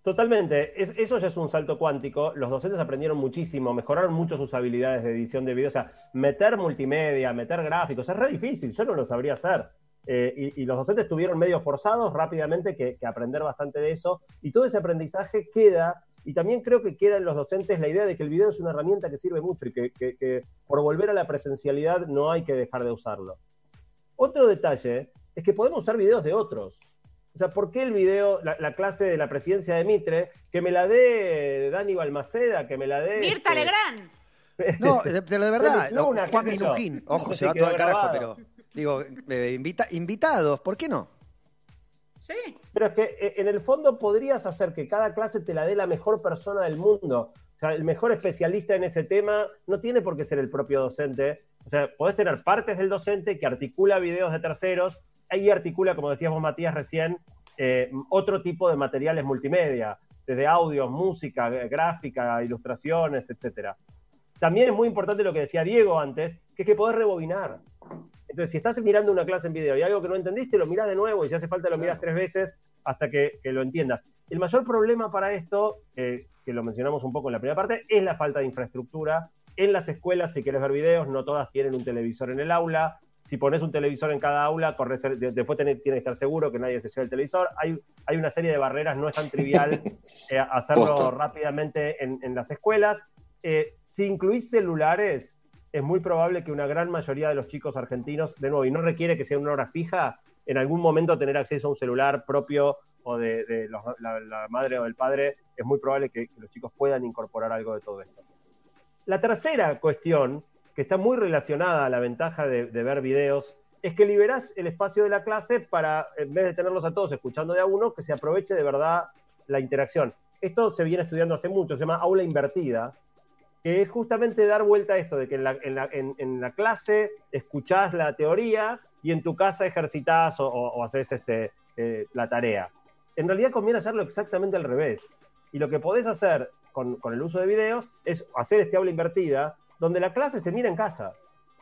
Totalmente, Es- eso ya es un salto cuántico. Los docentes aprendieron muchísimo, mejoraron mucho sus habilidades de edición de video. O sea, meter multimedia, meter gráficos, es re difícil, yo no lo sabría hacer. Eh, y, los docentes tuvieron medios forzados rápidamente que, aprender bastante de eso. Y todo ese aprendizaje queda, y también creo que queda en los docentes la idea de que el video es una herramienta que sirve mucho y que, que- que por volver a la presencialidad no hay que dejar de usarlo. Otro detalle es que podemos usar videos de otros. O sea, ¿por qué el video, la, la clase de la presidencia de Mitre, que me la dé Dani Balmaceda, que me la dé... Mirta este, Legrand. No, de, de- de verdad, Luna, Juan. Minujín, [laughs] ojo, No se va quedó todo al carajo, pero digo, eh, invita- invitados, ¿por qué no? Sí. Pero es que eh, en el fondo podrías hacer que cada clase te la dé la mejor persona del mundo. O sea, el mejor especialista en ese tema no tiene por qué ser el propio docente. O sea, podés tener partes del docente que articula videos de terceros, ahí articula, como decíamos Matías recién, eh, otro tipo de materiales multimedia, desde audios, música, gráfica, ilustraciones, etcétera. También es muy importante lo que decía Diego antes, que es que podés rebobinar. Entonces, si estás mirando una clase en video y algo que no entendiste, lo mirás de nuevo y si hace falta lo mirás tres veces hasta que, que lo entiendas. El mayor problema para esto, eh, que lo mencionamos un poco en la primera parte, es la falta de infraestructura. En las escuelas, si quieres ver videos, no todas tienen un televisor en el aula. Si pones un televisor en cada aula, corres después tenés- tienes que estar seguro que nadie se lleve el televisor. Hay, hay una serie de barreras, no es tan trivial [laughs] eh, hacerlo rápidamente en, en las escuelas. Eh, si incluís celulares, es muy probable que una gran mayoría de los chicos argentinos, de nuevo, y no requiere que sea una hora fija, en algún momento tener acceso a un celular propio o de, de los- la, la madre o el padre, es muy probable que, que los chicos puedan incorporar algo de todo esto. La tercera cuestión, que está muy relacionada a la ventaja de, ver videos, es que liberás el espacio de la clase para, en vez de tenerlos a todos escuchando de a uno, que se aproveche de verdad la interacción. Esto se viene estudiando hace mucho, se llama aula invertida, que es justamente dar vuelta a esto, de que en la, en la- en- la clase escuchás la teoría y en tu casa ejercitás o, o- o haces este, eh, la tarea. En realidad conviene hacerlo exactamente al revés. Y lo que podés hacer con, con el uso de videos es hacer este aula invertida, donde la clase se mira en casa.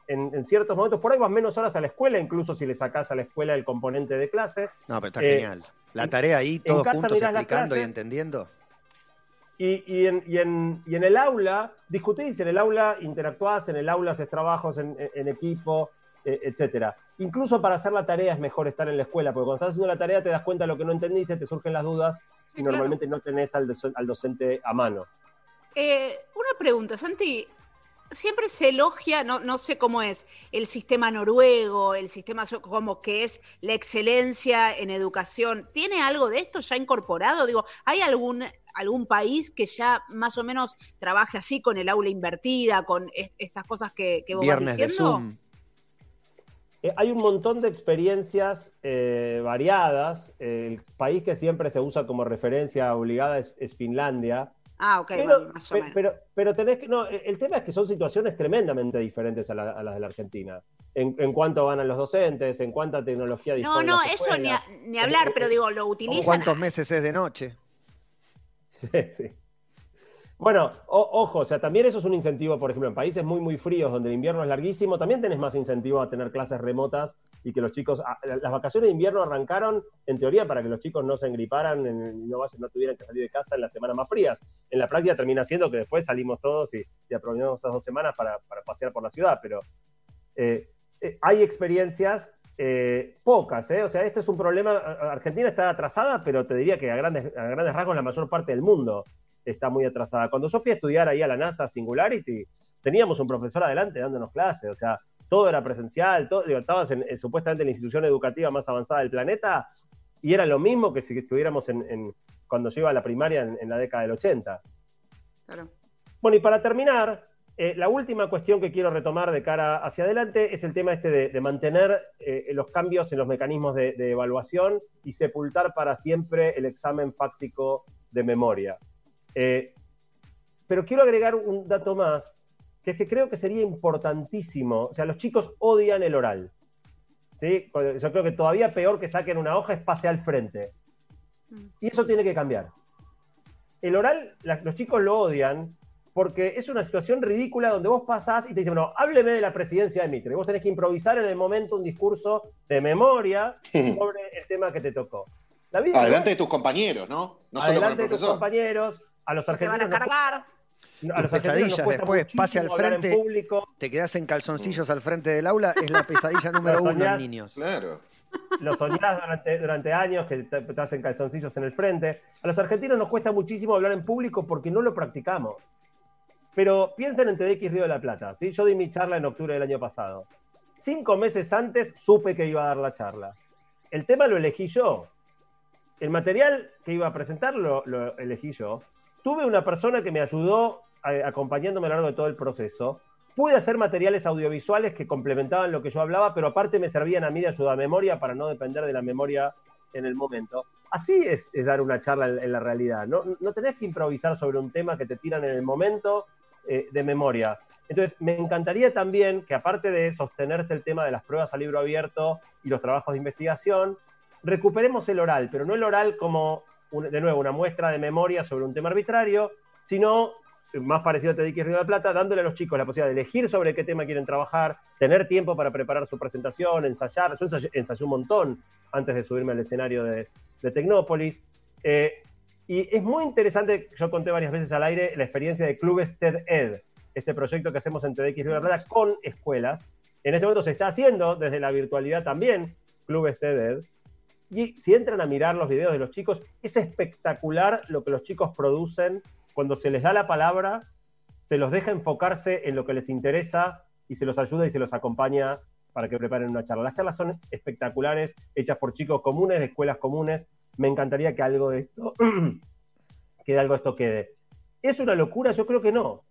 en, en ciertos momentos, por ahí vas menos horas a la escuela, incluso si le sacás a la escuela el componente de clase. No, pero está Eh, genial. La tarea ahí, en todos juntos explicando y entendiendo. Y, y en, y, en, y en el aula, discutís, en el aula interactuás, en el aula haces trabajos en, en- en equipo, eh, etcétera. Incluso para hacer la tarea es mejor estar en la escuela, porque cuando estás haciendo la tarea te das cuenta de lo que no entendiste, te surgen las dudas y Sí, claro. normalmente no tenés al docente a mano. Eh, una pregunta, Santi. Siempre se elogia, no, no sé cómo es, el sistema noruego, el sistema como que es la excelencia en educación. ¿Tiene algo de esto ya incorporado? Digo, ¿hay algún, algún país que ya más o menos trabaje así con el aula invertida, con est- estas cosas que, que vos vas Viernes de diciendo? Zoom. Eh, hay un montón de experiencias eh, variadas. El país que siempre se usa como referencia obligada es, es Finlandia. Ah, ok, Pero, bueno, más o menos. pero, pero tenés que. No, el tema es que son situaciones tremendamente diferentes a, la- a las de la Argentina. En, en cuánto ganan los docentes, en cuánta tecnología no, disponen no, eso ni, a- ni hablar, Eh, pero eh, digo, lo utilizan. ¿Cuántos meses es de noche? [laughs] Sí. Bueno, ojo, o sea, también eso es un incentivo, por ejemplo, en países muy, muy fríos donde el invierno es larguísimo, también tenés más incentivo a tener clases remotas y que los chicos, a- las vacaciones de invierno arrancaron, en teoría, para que los chicos no se engriparan en- y no, no tuvieran que salir de casa en las semanas más frías. En la práctica termina siendo que después salimos todos y, y aprovechamos esas dos semanas para, para pasear por la ciudad, pero eh, eh, hay experiencias eh, pocas, ¿eh? O sea, esto es un problema. Argentina está atrasada, pero te diría que a grandes, a grandes rasgos la mayor parte del mundo está muy atrasada. Cuando yo fui a estudiar ahí a la NASA Singularity, teníamos un profesor adelante dándonos clases, o sea, todo era presencial, todo, digo, estabas en, en supuestamente la institución educativa más avanzada del planeta y era lo mismo que si estuviéramos en, en- cuando yo iba a la primaria en, en la década del 80. Claro. Bueno, y para terminar, eh, la última cuestión que quiero retomar de cara hacia adelante es el tema este de, de mantener eh, los cambios en los mecanismos de, de evaluación y sepultar para siempre el examen fáctico de memoria. Eh, pero quiero agregar un dato más, que es que creo que sería importantísimo, o sea, los chicos odian el oral. ¿sí? Yo creo que todavía peor que saquen una hoja es pase al frente. Y eso tiene que cambiar. El oral, la- los chicos lo odian porque es una situación ridícula donde vos pasás y te dicen, bueno, hábleme de la presidencia de Mitre. Y vos tenés que improvisar en el momento un discurso de memoria [laughs] sobre el tema que te tocó. La vida Adelante de tus compañeros, ¿no? No solo con el adelante de tus compañeros, a los Te van argentinos. a cargar. a los argentinos pesadillas cuesta después, pase al frente. público. Te quedás en calzoncillos al frente del aula, es la pesadilla [laughs] número uno en niños. Claro. lo soñás durante, durante años, que te, te hacen calzoncillos en el frente. A los argentinos nos cuesta muchísimo hablar en público porque no lo practicamos. Pero piensen en TDX Río de la Plata. ¿sí? Yo di mi charla en octubre del año pasado. Cinco meses antes supe que iba a dar la charla. El tema lo elegí yo. El material que iba a presentar lo, lo elegí yo. Tuve una persona que me ayudó eh, acompañándome a lo largo de todo el proceso. Pude hacer materiales audiovisuales que complementaban lo que yo hablaba, pero aparte me servían a mí de ayuda a memoria para no depender de la memoria en el momento. Así es, dar una charla en, la realidad. No, tenés que improvisar sobre un tema que te tiran en el momento eh, de memoria. Entonces, me encantaría también que aparte de sostenerse el tema de las pruebas a libro abierto y los trabajos de investigación, recuperemos el oral, pero no el oral como, de nuevo, una muestra de memoria sobre un tema arbitrario, sino eh, más parecido a TDX Río de la Plata, dándole a los chicos la posibilidad de elegir sobre qué tema quieren trabajar, tener tiempo para preparar su presentación, ensayar. Yo ensayé, un montón antes de subirme al escenario de, de Tecnópolis. Eh, y es muy interesante, yo conté varias veces al aire, la experiencia de Clubes TED-Ed, este proyecto que hacemos en TEDx Río de la Plata con escuelas. En este momento se está haciendo desde la virtualidad también, Clubes TED-Ed. Y si entran a mirar los videos de los chicos, es espectacular lo que los chicos producen cuando se les da la palabra, se los deja enfocarse en lo que les interesa y se los ayuda y se los acompaña para que preparen una charla. Las charlas son espectaculares, hechas por chicos comunes, de escuelas comunes. Me encantaría que algo de esto, [clears throat] que algo de esto quede. ¿Es una locura? Yo creo que no.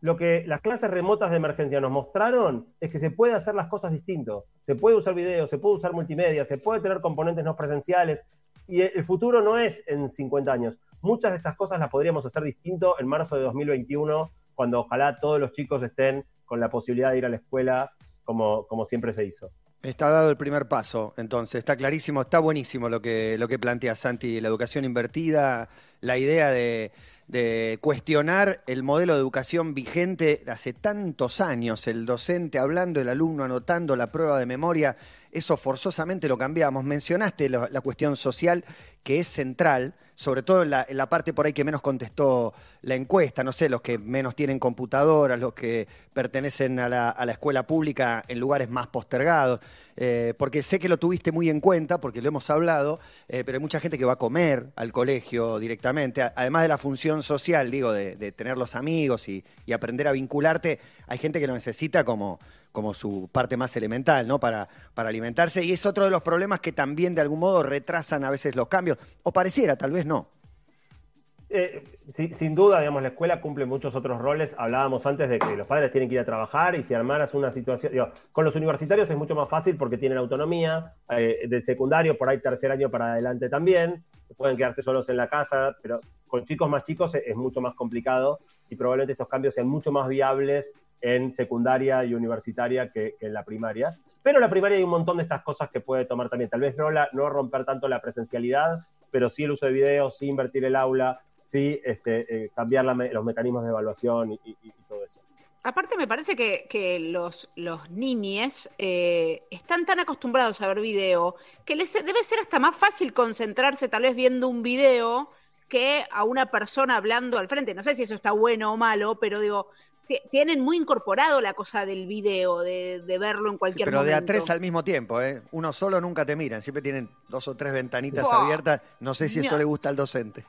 Lo que las clases remotas de emergencia nos mostraron es que se puede hacer las cosas distintos. Se puede usar video, se puede usar multimedia, se puede tener componentes no presenciales. Y el futuro no es en 50 años. Muchas de estas cosas las podríamos hacer distinto en marzo de 2021, cuando ojalá todos los chicos estén con la posibilidad de ir a la escuela como, como siempre se hizo. Está dado el primer paso, entonces, está clarísimo, está buenísimo lo que, lo que plantea Santi, la educación invertida, la idea de, de cuestionar el modelo de educación vigente hace tantos años, el docente hablando, el alumno anotando la prueba de memoria, eso forzosamente lo cambiamos. Mencionaste la, cuestión social que es central, sobre todo en la, parte por ahí que menos contestó la encuesta, no sé, los que menos tienen computadoras, los que pertenecen a la, a la escuela pública en lugares más postergados, eh, porque sé que lo tuviste muy en cuenta, porque lo hemos hablado, eh, pero hay mucha gente que va a comer al colegio directamente, además de la función social, digo, de, de tener los amigos y, y aprender a vincularte, hay gente que lo necesita como como su parte más elemental, ¿no? Para, para alimentarse. Y es otro de los problemas que también de algún modo retrasan a veces los cambios. O pareciera, tal vez no. Eh, sin duda, digamos, la escuela cumple muchos otros roles. Hablábamos antes de que los padres tienen que ir a trabajar y si armaras una situación. Con los universitarios es mucho más fácil porque tienen autonomía. Eh, del secundario, por ahí tercer año para adelante también. Pueden quedarse solos en la casa, pero con chicos más chicos es mucho más complicado y probablemente estos cambios sean mucho más viables en secundaria y universitaria que, que, en la primaria. Pero en la primaria hay un montón de estas cosas que puede tomar también. Tal vez no, la, no romper tanto la presencialidad, pero sí el uso de videos, sí invertir el aula, sí este, eh, cambiar la, los mecanismos de evaluación y, y, y, todo eso. Aparte me parece que, que los, los niñes eh, están tan acostumbrados a ver video que les debe ser hasta más fácil concentrarse tal vez viendo un video que a una persona hablando al frente. No sé si eso está bueno o malo, pero digo, tienen muy incorporado la cosa del video, de, de verlo en cualquier sí, pero momento. Pero de a tres al mismo tiempo, ¿eh? Uno solo nunca te miran, siempre tienen dos o tres ventanitas oh, abiertas. No sé si eso no. le gusta al docente.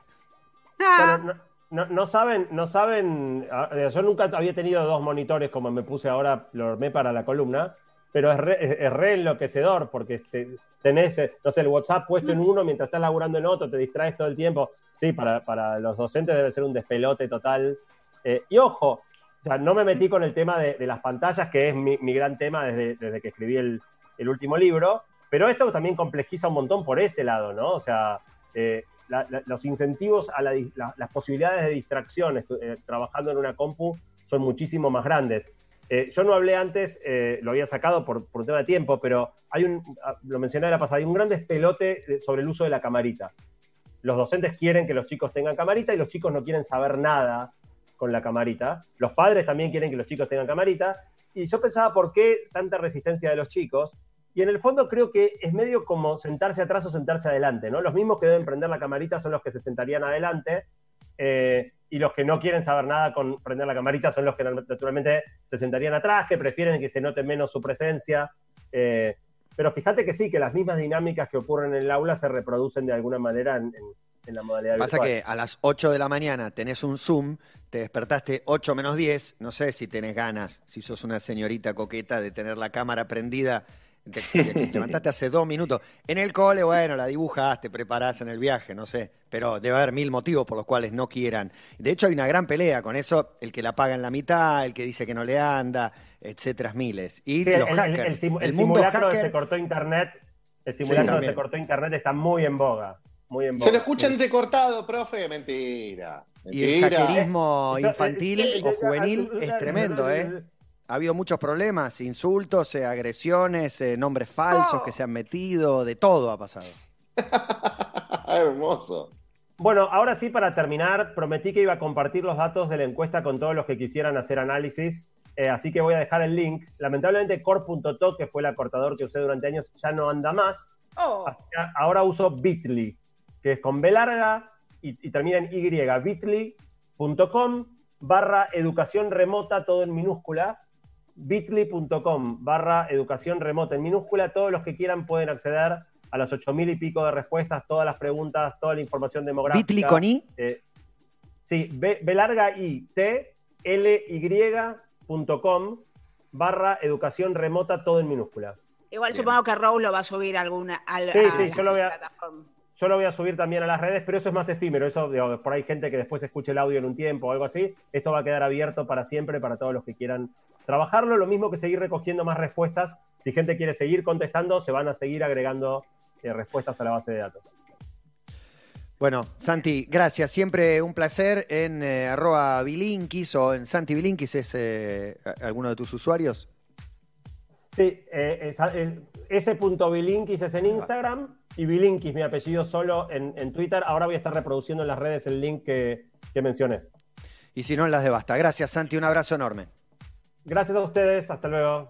Ah. Bueno, no, no, no, saben, no saben, yo nunca había tenido dos monitores como me puse ahora, lo armé para la columna, pero es re, es re enloquecedor porque te, tenés, no sé, el WhatsApp puesto en uno mientras estás laburando en otro, te distraes todo el tiempo. Sí, para, para los docentes debe ser un despelote total. Eh, y ojo, o sea, no me metí con el tema de, las pantallas, que es mi, gran tema desde, que escribí el, último libro, pero esto también complejiza un montón por ese lado, ¿no? O sea, eh, los incentivos a la, las posibilidades de distracción eh, trabajando en una compu son muchísimo más grandes. Eh, yo no hablé antes, lo había sacado por, un tema de tiempo, pero hay un, lo mencioné de la pasada, hay un gran despelote sobre el uso de la camarita. Los docentes quieren que los chicos tengan camarita y los chicos no quieren saber nada con la camarita. Los padres también quieren que los chicos tengan camarita. Y yo pensaba, ¿por qué tanta resistencia de los chicos? Y en el fondo creo que es medio como sentarse atrás o sentarse adelante, ¿no? Los mismos que deben prender la camarita son los que se sentarían adelante. Eh, y los que no quieren saber nada con prender la camarita son los que naturalmente se sentarían atrás, que prefieren que se note menos su presencia. Eh, pero fíjate que sí, que las mismas dinámicas que ocurren en el aula se reproducen de alguna manera en, en, en la modalidad Pasa virtual. que a las 8 de la mañana tenés un Zoom, te despertaste 8 menos 10, no sé si tenés ganas, si sos una señorita coqueta, de tener la cámara prendida te, te, [laughs] levantaste hace dos minutos. En el cole, bueno, la dibujás, te preparás en el viaje, no sé. Pero debe haber mil motivos por los cuales no quieran. De hecho, hay una gran pelea con eso. El que la paga en la mitad, el que dice que no le anda, etcétera, miles. Y sí, los el, hackers. El, el, el simulacro hacker... se cortó internet. El simulacro sí, se cortó internet está muy en boga. Muy en boga. Se lo escuchan sí. cortado, profe. Mentira. Mentira. Y el hackerismo infantil o juvenil es tremendo, ¿eh? ha habido muchos problemas, insultos, eh, agresiones, eh, nombres falsos oh. que se han metido, de todo ha pasado. [laughs] Hermoso. Bueno, ahora sí, para terminar, prometí que iba a compartir los datos de la encuesta con todos los que quisieran hacer análisis, eh, así que voy a dejar el link. Lamentablemente, core.to, que fue el acortador que usé durante años, ya no anda más. Oh. ahora uso Bitly, que es con B larga y, y termina en Y, bit.ly.com barra educación remota, todo en minúscula, bit.ly.com barra educación remota en minúscula. Todos los que quieran pueden acceder a las ocho mil y pico de respuestas, todas las preguntas, toda la información demográfica. ¿Bitly con I? Eh, sí, B, B, larga I, T, L, Y.com barra educación remota, todo en minúscula. Igual Bien. supongo que Raúl lo va a subir a alguna al, sí, a, sí, yo lo voy a, plataforma. Yo lo voy a subir también a las redes, pero eso es más efímero. Eso, digo, por ahí gente que después escuche el audio en un tiempo o algo así. Esto va a quedar abierto para siempre para todos los que quieran trabajarlo. Lo mismo que seguir recogiendo más respuestas. Si gente quiere seguir contestando, se van a seguir agregando eh, respuestas a la base de datos. Bueno, Santi, gracias. Siempre un placer en eh, arroba bilinkis o en Santi Bilinkis. ¿Es eh, alguno de tus usuarios? Sí, eh, ese punto bilinkis es en Instagram y bilinkis, mi apellido solo en, en, Twitter. Ahora voy a estar reproduciendo en las redes el link que, que mencioné. Y si no, en las de basta. Gracias, Santi. Un abrazo enorme. Gracias a ustedes. Hasta luego.